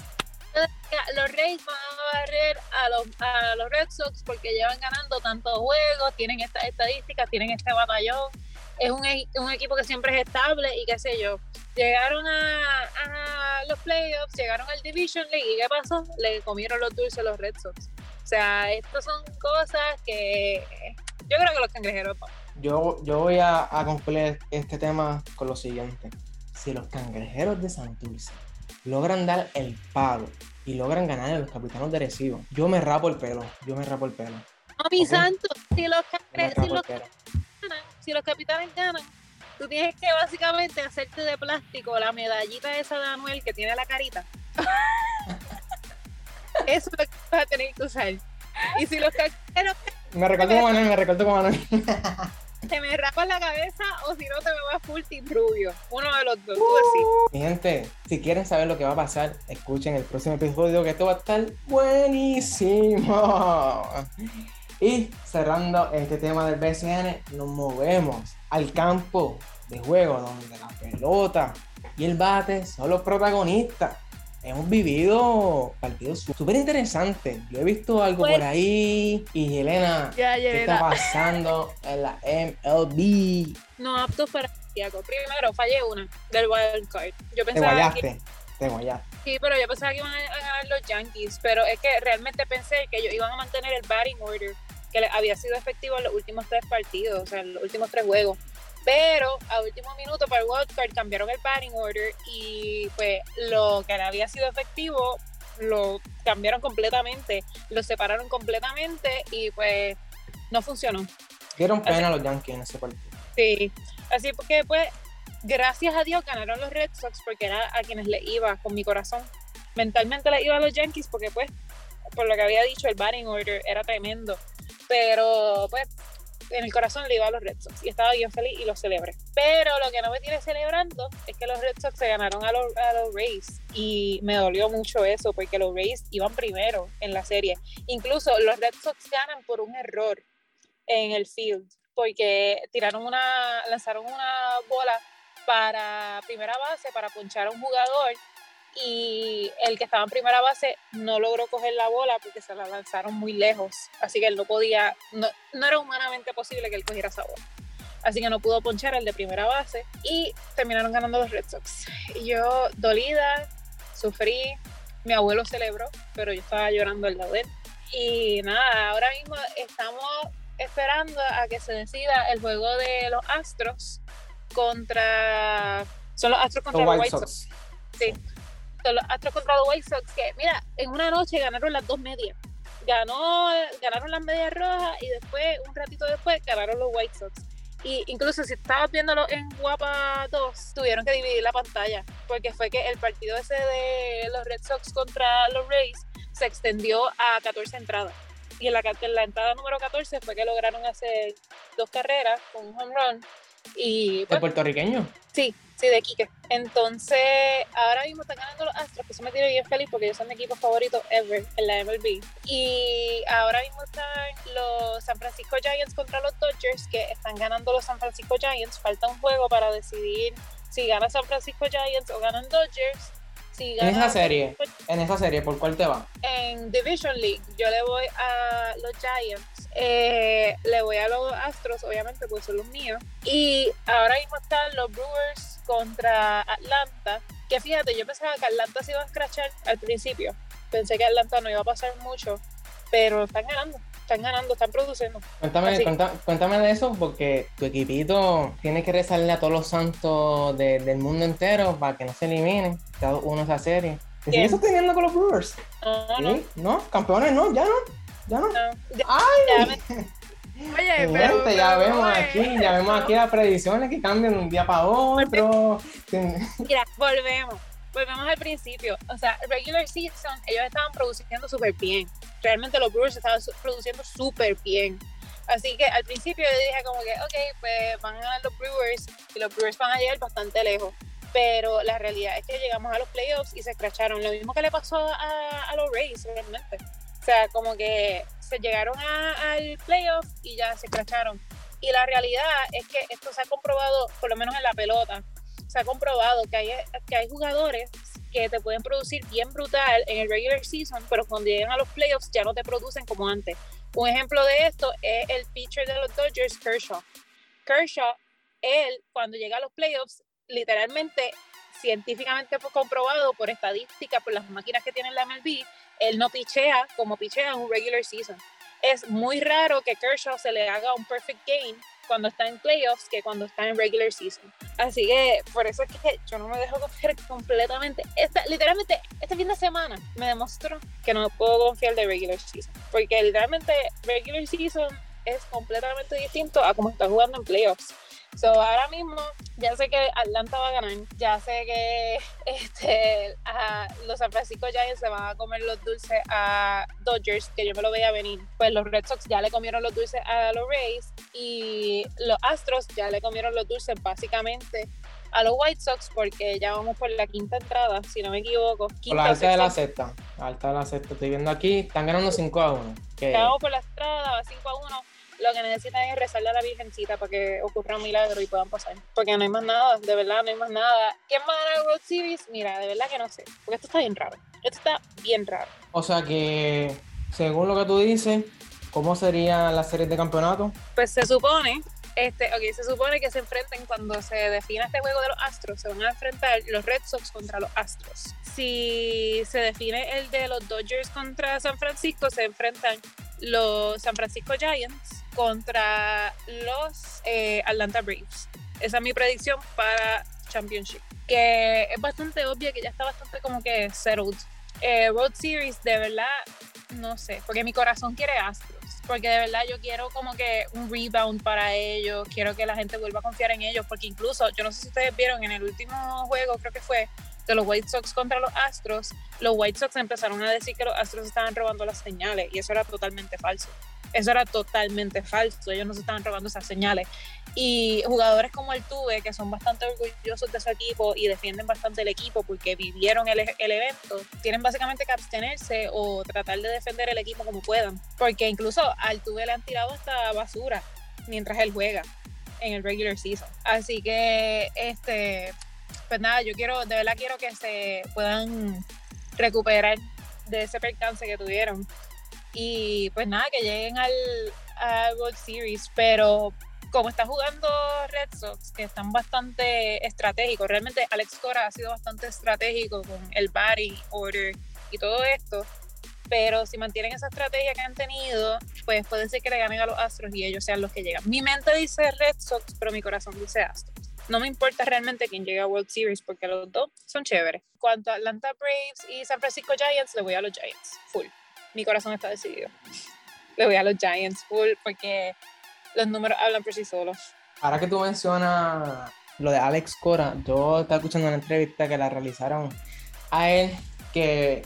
Los Rays van a barrer a los, Red Sox porque llevan ganando tantos juegos, tienen estas estadísticas, tienen este batallón. Es un, e- equipo que siempre es estable y qué sé yo. Llegaron a, a los playoffs, llegaron al Division League y ¿qué pasó? Le comieron los dulces a los Red Sox. O sea, estas son cosas que yo creo que los cangrejeros Yo, yo voy a, a concluir este tema con lo siguiente. Si los cangrejeros de Santurce logran dar el palo y logran ganar a los capitanos de Recibo, yo me rapo el pelo. Yo me rapo el pelo. No, mi santo, si los, si los ganan, si los capitanes ganan, tú tienes que básicamente hacerte de plástico la medallita esa de Anuel que tiene la carita. Eso es lo que vas a tener que usar. Y si los cangrejeros Me recuerdo con Manuel, me recuerdo con Manuel. te me rapas la cabeza o si no te me vas full rubio. Uno de los dos, tú uh, Mi gente, si quieren saber lo que va a pasar, escuchen el próximo episodio que esto va a estar buenísimo. Y cerrando este tema del BCN, nos movemos al campo de juego donde la pelota y el bate son los protagonistas hemos vivido partidos súper interesantes. Yo he visto algo por ahí. Y Elena, ¿qué está pasando en la MLB? No apto para Primero, fallé una del wild card. Yo pensaba te guayaste, que... te guayaste. Sí, pero yo pensaba que iban a ganar los Yankees. Pero es que realmente pensé que ellos iban a mantener el batting order que había sido efectivo en los últimos tres partidos, o sea, en los últimos tres juegos. Pero a último minuto para el wildcard cambiaron el batting order y pues lo que había sido efectivo lo cambiaron completamente, lo separaron completamente y pues no funcionó. Dieron pena a los Yankees en ese partido. Sí, así porque pues gracias a Dios ganaron los Red Sox porque era a quienes le iba con mi corazón. Mentalmente le iba a los Yankees porque pues por lo que había dicho el batting order era tremendo. Pero pues en el corazón le iba a los Red Sox y estaba bien feliz y lo celebré. Pero lo que no me tiene celebrando es que los Red Sox se ganaron a los, a los Rays y me dolió mucho eso porque los Rays iban primero en la serie. Incluso los Red Sox ganan por un error en el field porque tiraron una, lanzaron una bola para primera base para ponchar a un jugador y el que estaba en primera base no logró coger la bola porque se la lanzaron muy lejos, así que él no podía, no, era humanamente posible que él cogiera esa bola. Así que no pudo ponchar el de primera base y terminaron ganando los Red Sox. Y yo dolida, sufrí, mi abuelo celebró, pero yo estaba llorando al lado de él. Y nada, ahora mismo estamos esperando a que se decida el juego de los Astros contra... Son los Astros contra los White Sox. Sí los Astros contra los White Sox, que mira, en una noche ganaron las dos medias. Ganó, ganaron las medias rojas y después, un ratito después, ganaron los White Sox. Y incluso si estabas viéndolo en Guapa 2, tuvieron que dividir la pantalla, porque fue que el partido ese de los Red Sox contra los Rays se extendió a 14 entradas. Y en la, en la entrada número 14 fue que lograron hacer dos carreras con un home run. Y, ¿De pues, puertorriqueño? Sí, Sí, de Quique. Entonces, ahora mismo están ganando los Astros, que eso me tiene bien feliz porque ellos son mi equipo favorito ever en la MLB. Y ahora mismo están los San Francisco Giants contra los Dodgers, que están ganando los San Francisco Giants. Falta un juego para decidir si gana San Francisco Giants o ganan Dodgers en esa serie, en esa serie, ¿por cuál te va? En Division League, yo le voy a los Giants, eh, le voy a los Astros, obviamente, porque son los míos. Y ahora mismo están los Brewers contra Atlanta. Que fíjate, yo pensaba que Atlanta se iba a scratchar al principio. Pensé que Atlanta no iba a pasar mucho, pero están ganando están ganando, están produciendo. Cuéntame, cuéntame, de eso, porque tu equipito tiene que rezarle a todos los santos del mundo entero para que no se eliminen cada uno esa serie. ¿Te sigues sosteniendo con los Brewers? No, no. ¿No? ¿Campeones no? ¿Ya no? ¿Ya no? ¡Ay! Oye, pero, ya vemos aquí, ya vemos aquí las predicciones que cambian de un día para otro. Mira, volvemos volvemos al principio. O sea, regular season, ellos estaban produciendo súper bien. Realmente los Brewers estaban produciendo súper bien. Así que al principio yo dije como que, ok, pues van a ganar los Brewers y los Brewers van a llegar bastante lejos. Pero la realidad es que llegamos a los playoffs y se escracharon. Lo mismo que le pasó a, a los Rays realmente. O sea, como que se llegaron al playoff y ya se escracharon. Y la realidad es que esto se ha comprobado, por lo menos en la pelota, se ha comprobado que hay, que hay jugadores que te pueden producir bien brutal en el regular season, pero cuando llegan a los playoffs ya no te producen como antes. Un ejemplo de esto es el pitcher de los Dodgers, Kershaw. Kershaw, él cuando llega a los playoffs, literalmente, científicamente comprobado por estadística, por las máquinas que tiene la MLB, él no pichea como pichea en un regular season. Es muy raro que Kershaw se le haga un perfect game cuando está en playoffs que cuando está en regular season. Así que por eso es que yo no me dejo confiar completamente. Esta, literalmente, este fin de semana me demostró que no puedo confiar de regular season. Porque literalmente regular season es completamente distinto a como está jugando en playoffs. So, ahora mismo ya sé que Atlanta va a ganar, ya sé que este, los San Francisco Giants se van a comer los dulces a Dodgers, que yo me lo veía venir. Pues los Red Sox ya le comieron los dulces a los Rays y los Astros ya le comieron los dulces básicamente a los White Sox porque ya vamos por la quinta entrada, si no me equivoco. por la alta de la sexta, alta de la sexta, estoy viendo aquí, están ganando 5 a 1. Ya vamos por la estrada, 5 a 1 lo que necesitan es rezarle a la Virgencita para que ocurra un milagro y puedan pasar. Porque no hay más nada, de verdad, no hay más nada. ¿Quién va a ganar World Series? Mira, de verdad que no sé. Porque esto está bien raro. Esto está bien raro. O sea que, según lo que tú dices, ¿cómo sería la serie de campeonato? Pues se supone este, ok, se supone que se enfrenten cuando se defina este juego de los Astros, se van a enfrentar los Red Sox contra los Astros. Si se define el de los Dodgers contra San Francisco, se enfrentan los San Francisco Giants contra los eh, Atlanta Braves. Esa es mi predicción para Championship. Que es bastante obvia que ya está bastante como que settled. Eh, Road Series, de verdad, no sé, porque mi corazón quiere Astros. Porque de verdad yo quiero como que un rebound para ellos, quiero que la gente vuelva a confiar en ellos, porque incluso, yo no sé si ustedes vieron en el último juego, creo que fue de los White Sox contra los Astros, los White Sox empezaron a decir que los Astros estaban robando las señales y eso era totalmente falso. Eso era totalmente falso, ellos no se estaban robando esas señales. Y jugadores como el Tuve, que son bastante orgullosos de su equipo y defienden bastante el equipo porque vivieron el, el evento, tienen básicamente que abstenerse o tratar de defender el equipo como puedan. Porque incluso al Tuve le han tirado hasta basura mientras él juega en el regular season. Así que, este, pues nada, yo quiero, de verdad quiero que se puedan recuperar de ese percance que tuvieron y pues nada, que lleguen al, World Series, pero como está jugando Red Sox, que están bastante estratégicos, realmente Alex Cora ha sido bastante estratégico con el batting order y todo esto, pero si mantienen esa estrategia que han tenido, pues puede ser que le ganen a los Astros y ellos sean los que llegan. Mi mente dice Red Sox, pero mi corazón dice Astros. No me importa realmente quién llegue a World Series porque los dos son chéveres. Cuanto a Atlanta Braves y San Francisco Giants, le voy a los Giants, full mi corazón está decidido. Le voy a los Giants full porque los números hablan por sí solos. Ahora que tú mencionas lo de Alex Cora, yo estaba escuchando una entrevista que la realizaron a él que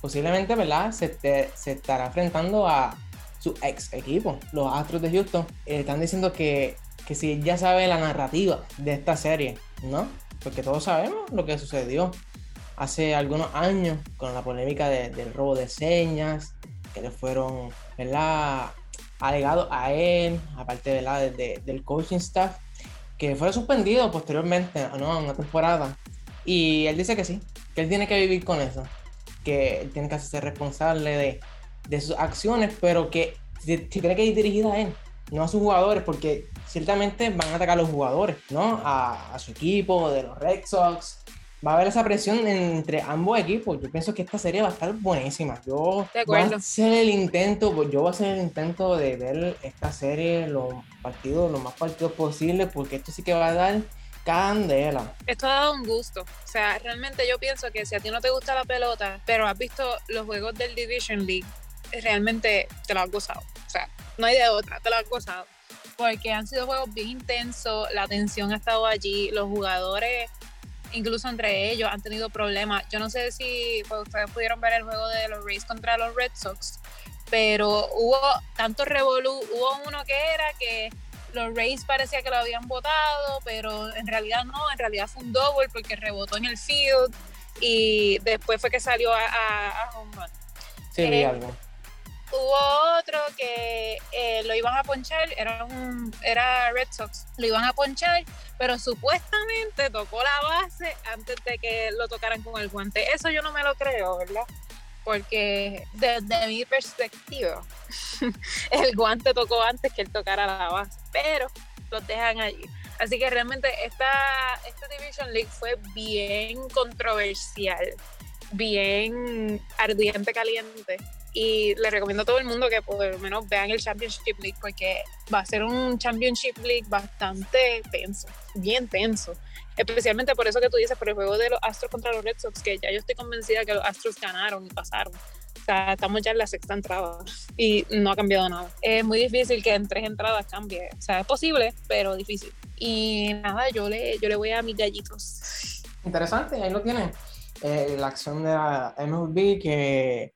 posiblemente, ¿verdad? Se, se estará enfrentando a su ex equipo, los Astros de Houston. están diciendo que, que si ya sabe la narrativa de esta serie, ¿no? Porque todos sabemos lo que sucedió hace algunos años con la polémica del robo de señas, que le fueron, ¿verdad? Alegados a él, aparte ¿verdad? del coaching staff, que fue suspendido posteriormente ¿no? una temporada. Y él dice que sí, que él tiene que vivir con eso, que él tiene que ser responsable de, de sus acciones, pero que se, tiene que ir dirigida a él, no a sus jugadores, porque ciertamente van a atacar a los jugadores, ¿no? A su equipo, de los Red Sox, va a haber esa presión entre ambos equipos. Yo pienso que esta serie va a estar buenísima. Yo voy a hacer el intento, yo voy a hacer el intento de ver esta serie los partidos, lo más partidos posible, porque esto sí que va a dar candela. Esto ha dado un gusto. O sea, realmente yo pienso que si a ti no te gusta la pelota, pero has visto los juegos del Division League, realmente te lo has gozado. O sea, no hay de otra, te lo has gozado. Porque han sido juegos bien intensos, la tensión ha estado allí, los jugadores incluso entre ellos han tenido problemas. Yo no sé si pues, ustedes pudieron ver el juego de los Rays contra los Red Sox, pero hubo tanto revolú, hubo uno que era que los Rays parecía que lo habían votado, pero en realidad no, en realidad fue un double porque rebotó en el field y después fue que salió a, a, home run. Sí, eh, algo. Hubo otro que eh, lo iban a ponchar, era, un, era Red Sox, lo iban a ponchar, pero supuestamente tocó la base antes de que lo tocaran con el guante. Eso yo no me lo creo, ¿verdad? Porque desde mi perspectiva, el guante tocó antes que él tocara la base, pero los dejan allí. Así que realmente esta, esta Division League fue bien controversial, bien ardiente, caliente y le recomiendo a todo el mundo que por lo menos vean el Championship League porque va a ser un Championship League bastante tenso, bien tenso. Especialmente por eso que tú dices, por el juego de los Astros contra los Red Sox, que ya yo estoy convencida que los Astros ganaron y pasaron. O sea, estamos ya en la sexta entrada y no ha cambiado nada. Es muy difícil que en tres entradas cambie. O sea, es posible, pero difícil. Y nada, yo le, yo le voy a mis gallitos. Interesante, ahí lo tienen. eh, la acción de la MLB que,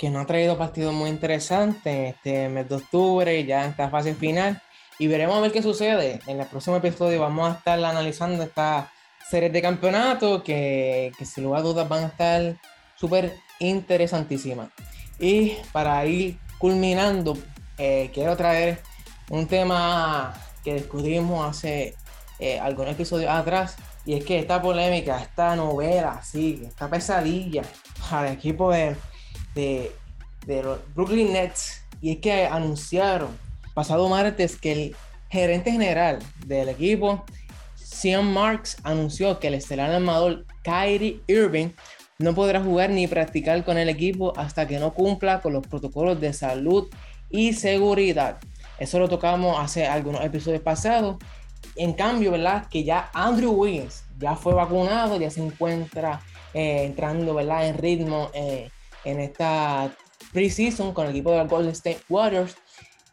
que no ha traído partidos muy interesantes este mes de octubre, ya en esta fase final. Y veremos a ver qué sucede. En el próximo episodio vamos a estar analizando esta serie de campeonatos que, que sin lugar a dudas van a estar súper interesantísimas. Y para ir culminando, eh, quiero traer un tema que discutimos hace eh, algunos episodios atrás, y es que esta polémica, esta novela, sí, esta pesadilla al equipo de, de, de los Brooklyn Nets, y es que anunciaron pasado martes que el gerente general del equipo, Sean Marks, anunció que el estelar armador Kyrie Irving no podrá jugar ni practicar con el equipo hasta que no cumpla con los protocolos de salud y seguridad. Eso lo tocamos hace algunos episodios pasados. En cambio, ¿verdad? Que ya Andrew Wiggins ya fue vacunado, ya se encuentra eh, entrando, ¿verdad? En ritmo eh, en esta preseason con el equipo de Golden State Warriors.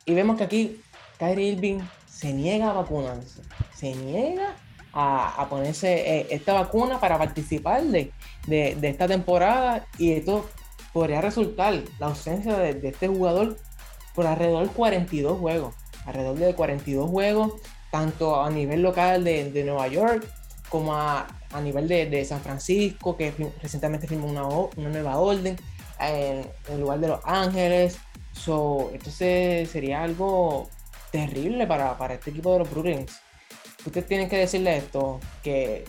Y vemos que aquí Kyrie Irving se niega a vacunarse. Se niega a, ponerse eh, esta vacuna para participar de, de, esta temporada. Y esto podría resultar la ausencia de, de este jugador por alrededor de 42 juegos. Alrededor de 42 juegos, tanto a nivel local de, de Nueva York como a, a nivel de, de, San Francisco, que recientemente firmó una, una nueva orden en, el lugar de Los Ángeles. So, entonces sería algo terrible para, para este equipo de los Bruins. Ustedes tienen que decirle esto, que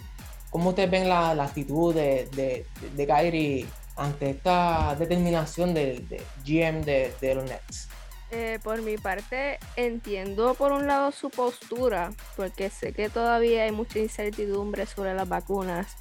cómo ustedes ven la, la actitud de, de, de, ante esta determinación del de GM de, de los Nets. Eh, por mi parte, entiendo por un lado su postura, porque sé que todavía hay mucha incertidumbre sobre las vacunas,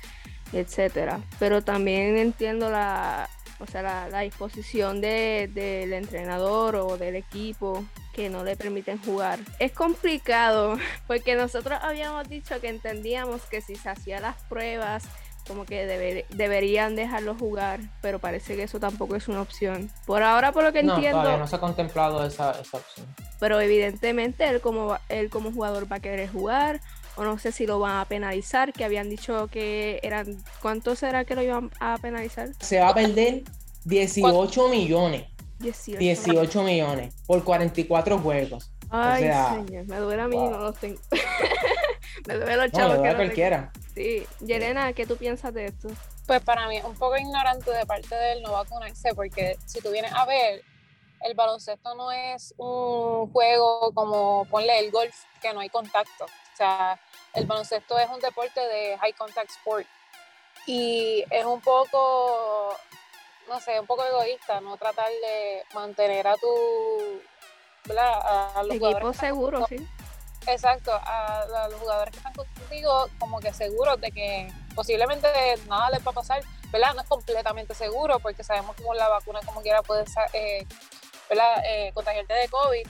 etcétera. Pero también entiendo la, o sea, la, disposición del entrenador o del equipo que no le permiten jugar. Es complicado, porque nosotros habíamos dicho que entendíamos que si se hacían las pruebas como que deberían dejarlo jugar, pero parece que eso tampoco es una opción. Por ahora, por lo que entiendo... Todavía no se ha contemplado esa, esa, opción. Pero evidentemente él como, él como jugador va a querer jugar, o no sé si lo van a penalizar, que habían dicho que eran... ¿Cuánto será que lo iban a penalizar? Se va a perder 18 millones. 18, millones por 44 juegos. Ay, señor, me duele a mí, no los tengo. me duele los chavos. No, me duele cualquiera. Sí, Yelena, ¿qué tú piensas de esto? Pues para mí es un poco ignorante de parte de él no vacunarse, porque si tú vienes a ver, el baloncesto no es un juego como ponle el golf, que no hay contacto. O sea, el baloncesto es un deporte de high contact sport. Y es un poco, no sé, un poco egoísta no tratar de mantener a tu, ¿verdad? A los Equipo seguro, sí Exacto, a, los jugadores que están contigo como que seguros de que posiblemente nada les va a pasar, ¿verdad? No es completamente seguro porque sabemos que con la vacuna como quiera puedes eh, ¿verdad? Eh, contagiarte de COVID,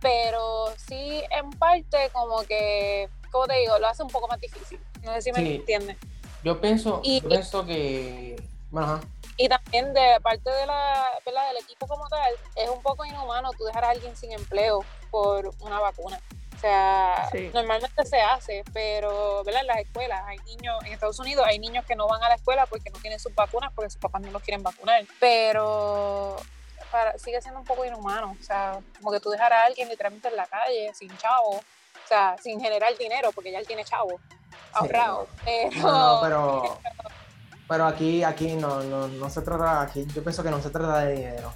pero sí en parte como que, como te digo, lo hace un poco más difícil. No sé si me entiendes. Yo pienso, yo pienso que... Bueno, y también de parte de la, ¿verdad? del equipo como tal, es un poco inhumano tú dejar a alguien sin empleo por una vacuna. O sea, normalmente se hace, pero ¿verdad? en las escuelas hay niños, en Estados Unidos hay niños que no van a la escuela porque no tienen sus vacunas, porque sus papás no los quieren vacunar. Pero sigue siendo un poco inhumano. O sea, como que tú dejar a alguien literalmente en la calle, sin chavo, sea, sin generar dinero, porque ya él tiene chavo ahorrado. No, pero, pero aquí, aquí no, no, no se trata, aquí yo pienso que no se trata de dinero.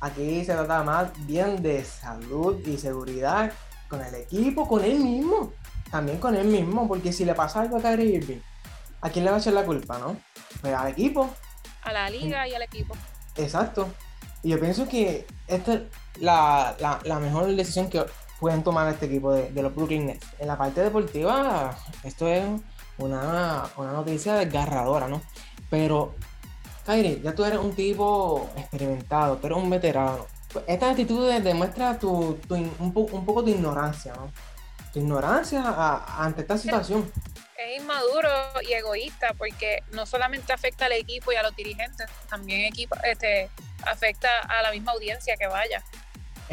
Aquí se trata más bien de salud y seguridad con el equipo, con él mismo. También con él mismo, porque si le pasa algo a Kyrie Irving, ¿a quién le va a echar la culpa, no? Pues al equipo. A la liga y al equipo. Exacto. Y yo pienso que esta es la, mejor decisión que pueden tomar este equipo de, los Brooklyn Nets. En la parte deportiva, esto es una, una noticia desgarradora, ¿no? Pero, Kyrie, ya tú eres un tipo experimentado, tú eres un veterano estas actitudes demuestran tu, un, poco tu ignorancia, ¿no? Tu ignorancia ante esta situación. Es inmaduro y egoísta porque no solamente afecta al equipo y a los dirigentes, también equipo, este, afecta a la misma audiencia que vaya.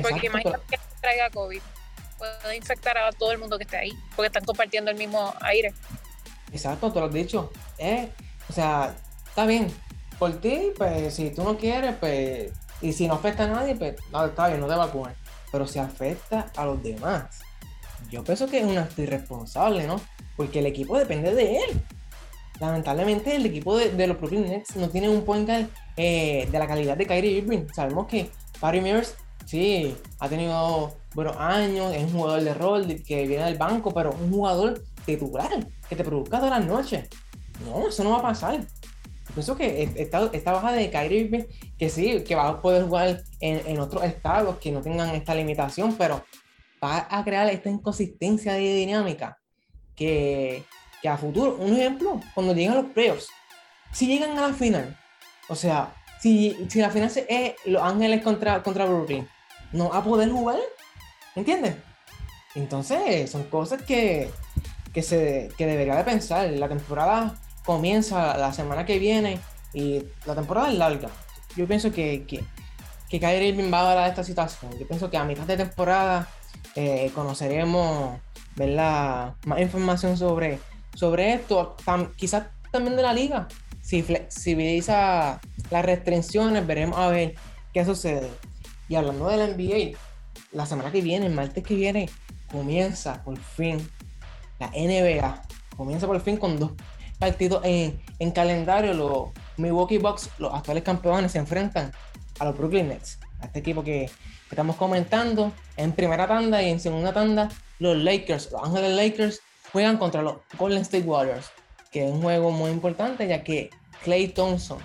porque imagínate que traiga COVID, puede infectar a todo el mundo que esté ahí, porque están compartiendo el mismo aire. Exacto, te lo has dicho. o sea, está bien. Por ti, pues si tú no quieres, pues, y si no afecta a nadie, pues no, está bien, no te vacunes. Pero si afecta a los demás, yo pienso que es un acto irresponsable, ¿no? Porque el equipo depende de él. Lamentablemente, el equipo de, los Brooklyn Nets no tiene un point guard eh, de la calidad de Kyrie Irving. Sabemos que Patty Mills, sí, ha tenido buenos años, es un jugador de rol que viene del banco, pero un jugador titular que te produzca todas las noches. No, eso no va a pasar. Pienso que esta, esta baja de Kyrie que sí, que va a poder jugar en, en otros estados que no tengan esta limitación, pero va a crear esta inconsistencia de dinámica que, que a futuro, un ejemplo, cuando lleguen los playoffs, si llegan a la final, o sea, si, si la final es Los Ángeles contra, contra Brooklyn, no va a poder jugar, ¿entiendes? Entonces, son cosas que, que, se, que debería de pensar. La temporada comienza la semana que viene y la temporada es larga. Yo pienso que, que, que Kyrie Irving va a dar esta situación. Yo pienso que a mitad de temporada eh, conoceremos ¿verdad? más información sobre, sobre esto, quizás también de la liga. Si flexibiliza las restricciones, veremos a ver qué sucede. Y hablando de la NBA, la semana que viene, el martes que viene, comienza por fin la NBA. Comienza por fin con dos partidos en, en calendario. Los Milwaukee Bucks, los actuales campeones, se enfrentan a los Brooklyn Nets. A este equipo que estamos comentando en primera tanda y en segunda tanda los Lakers, los Ángeles Lakers juegan contra los Golden State Warriors, que es un juego muy importante ya que Clay Thompson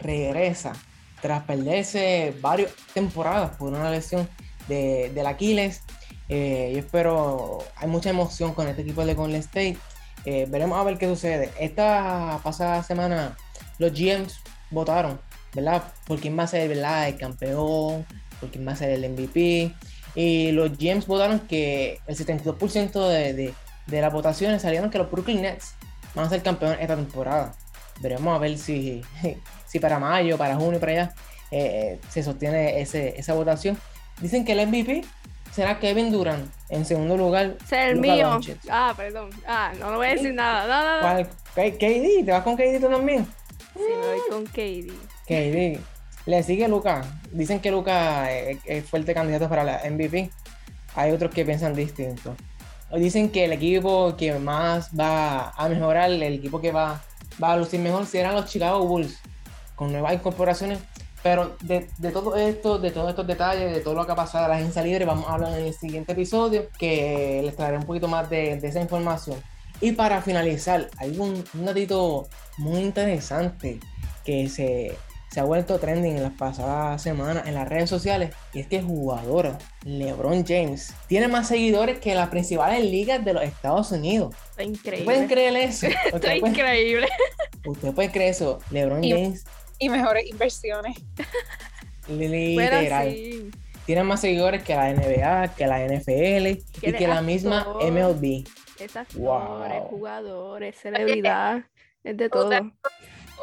regresa tras perderse varias temporadas por una lesión de, del Aquiles. Eh, yo espero, hay mucha emoción con este equipo de Golden State. Eh, veremos a ver qué sucede. Esta pasada semana los GMs votaron, ¿verdad? Por quién va a ser ¿verdad? el campeón, por quién va a ser el MVP. Y los GMs votaron que el 72% de, de, de, las votaciones salieron que los Brooklyn Nets van a ser campeones esta temporada. Veremos a ver si, si para mayo, para junio, para allá eh, se sostiene ese, esa votación. Dicen que el MVP será Kevin Durant. En segundo lugar, ser el mío. Ah, perdón. Ah, no, lo voy a decir nada. No, no, no. KD, ¿te vas con KD tú también? Sí, me voy con KD. KD. Le sigue Luca. Dicen que Luca es, fuerte candidato para la MVP. Hay otros que piensan distinto. Dicen que el equipo que más va a mejorar, el equipo que va, va a lucir mejor, serán los Chicago Bulls, con nuevas incorporaciones. Pero de, todo esto, de todos estos detalles, de todo lo que ha pasado a la agencia libre, vamos a hablar en el siguiente episodio, que les traeré un poquito más de, esa información. Y para finalizar, hay un, un datito muy interesante que se, se ha vuelto trending en las pasadas semanas en las redes sociales. Y es que el jugador LeBron James tiene más seguidores que las principales ligas de los Estados Unidos. Está increíble. ¿Pueden creer eso? Está increíble. Usted puede creer eso. LeBron James. Y mejores inversiones. Literal. Tiene más seguidores que la NBA, que la NFL y que la misma MLB. Esas jugadores, celebridad, es de todo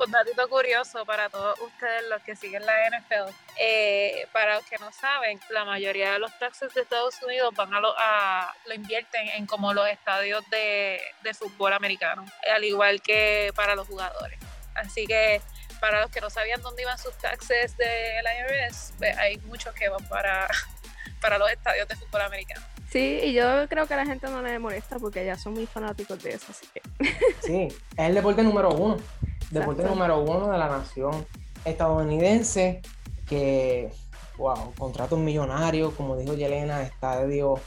un datito curioso para todos ustedes los que siguen la NFL. Eh, para los que no saben, la mayoría de los taxes de Estados Unidos van a lo, a, lo invierten en como los estadios de, de fútbol americano, al igual que para los jugadores. Así que para los que no sabían dónde iban sus taxes de la IRS, pues hay muchos que van para, para los estadios de fútbol americano. Sí, y yo creo que a la gente no le molesta porque ya son muy fanáticos de eso, así que. Sí, es el deporte número uno deporte número uno de la nación estadounidense, que, wow, contrato millonario, como dijo Yelena, estadio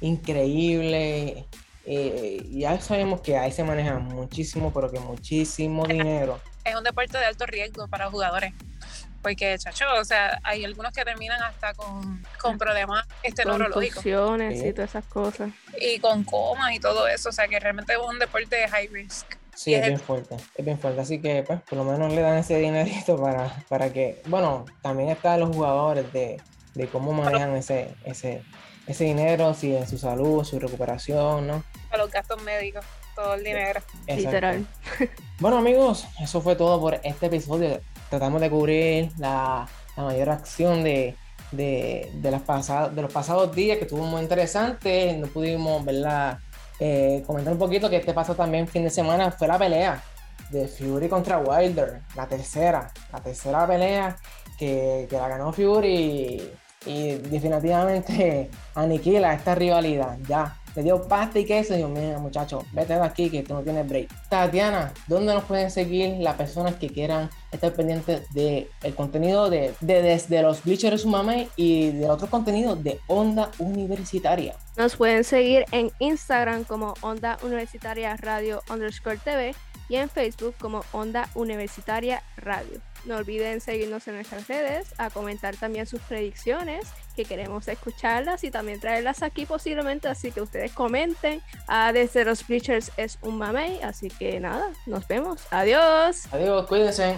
increíble. Eh, ya sabemos que ahí se maneja muchísimo, pero que muchísimo dinero. Es un deporte de alto riesgo para jugadores. Porque, chacho, o sea, hay algunos que terminan hasta con, con problemas este, neurológicos. y todas esas cosas. Y con comas y todo eso. O sea, que realmente es un deporte de high risk. Sí, es bien fuerte, es bien fuerte. Así que, pues, por lo menos le dan ese dinerito para, para que, bueno, también está los jugadores de, de cómo manejan ese, ese, ese dinero, si en su salud, su recuperación, ¿no? Para los gastos médicos, todo el dinero. Literal. Bueno, amigos, eso fue todo por este episodio. Tratamos de cubrir la, la mayor acción de, de, de, las pasadas, de los pasados días, que estuvo muy interesante. No pudimos, ¿verdad? Eh, comentar un poquito que este pasó también fin de semana fue la pelea de Fury contra Wilder, la tercera, la tercera pelea que, que la ganó Fury y definitivamente aniquila esta rivalidad. Ya, le dio pasta y queso. Dios mío, muchachos, vete de aquí que tú no tienes break. Tatiana, ¿dónde nos pueden seguir las personas que quieran estar pendientes del el contenido de, desde los Bleachers Sumame y de otros contenidos de Onda Universitaria? Nos pueden seguir en Instagram como Onda Universitaria Radio underscore TV y en Facebook como Onda Universitaria Radio. No olviden seguirnos en nuestras redes, a comentar también sus predicciones, que queremos escucharlas y también traerlas aquí posiblemente, así que ustedes comenten. Ah, desde los Bleachers es un mamey, así que nada, nos vemos. Adiós. Adiós, cuídense.